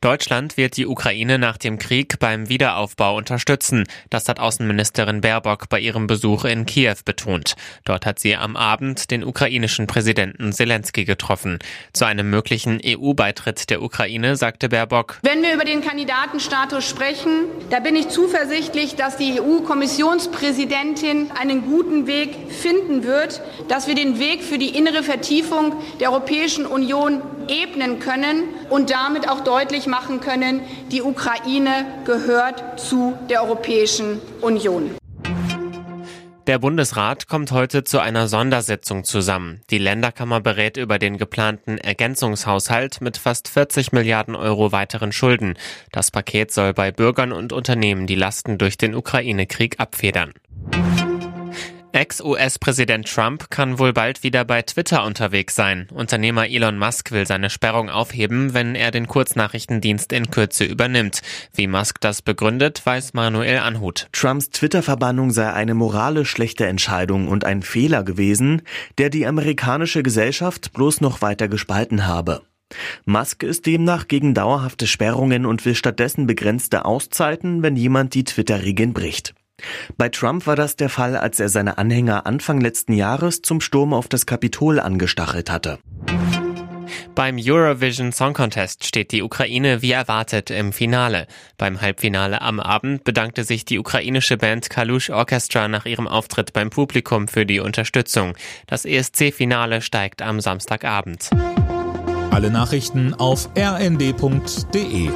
Deutschland wird die Ukraine nach dem Krieg beim Wiederaufbau unterstützen. Das hat Außenministerin Baerbock bei ihrem Besuch in Kiew betont. Dort hat sie am Abend den ukrainischen Präsidenten Zelensky getroffen. Zu einem möglichen EU-Beitritt der Ukraine sagte Baerbock, Wenn wir über den Kandidatenstatus sprechen, da bin ich zuversichtlich, dass die EU-Kommissionspräsidentin einen guten Weg finden wird, dass wir den Weg für die innere Vertiefung der Europäischen Union ebnen können und damit auch deutlich machen können, die Ukraine gehört zu der Europäischen Union. Der Bundesrat kommt heute zu einer Sondersitzung zusammen. Die Länderkammer berät über den geplanten Ergänzungshaushalt mit fast 40 Milliarden Euro weiteren Schulden. Das Paket soll bei Bürgern und Unternehmen die Lasten durch den Ukraine-Krieg abfedern. Ex-US-Präsident Trump kann wohl bald wieder bei Twitter unterwegs sein. Unternehmer Elon Musk will seine Sperrung aufheben, wenn er den Kurznachrichtendienst in Kürze übernimmt. Wie Musk das begründet, weiß Manuel Anhut. Trumps Twitter-Verbannung sei eine moralisch schlechte Entscheidung und ein Fehler gewesen, der die amerikanische Gesellschaft bloß noch weiter gespalten habe. Musk ist demnach gegen dauerhafte Sperrungen und will stattdessen begrenzte Auszeiten, wenn jemand die Twitter-Regeln bricht. Bei Trump war das der Fall, als er seine Anhänger Anfang letzten Jahres zum Sturm auf das Kapitol angestachelt hatte. Beim Eurovision Song Contest steht die Ukraine wie erwartet im Finale. Beim Halbfinale am Abend bedankte sich die ukrainische Band Kalush Orchestra nach ihrem Auftritt beim Publikum für die Unterstützung. Das ESC-Finale steigt am Samstagabend. Alle Nachrichten auf rnd.de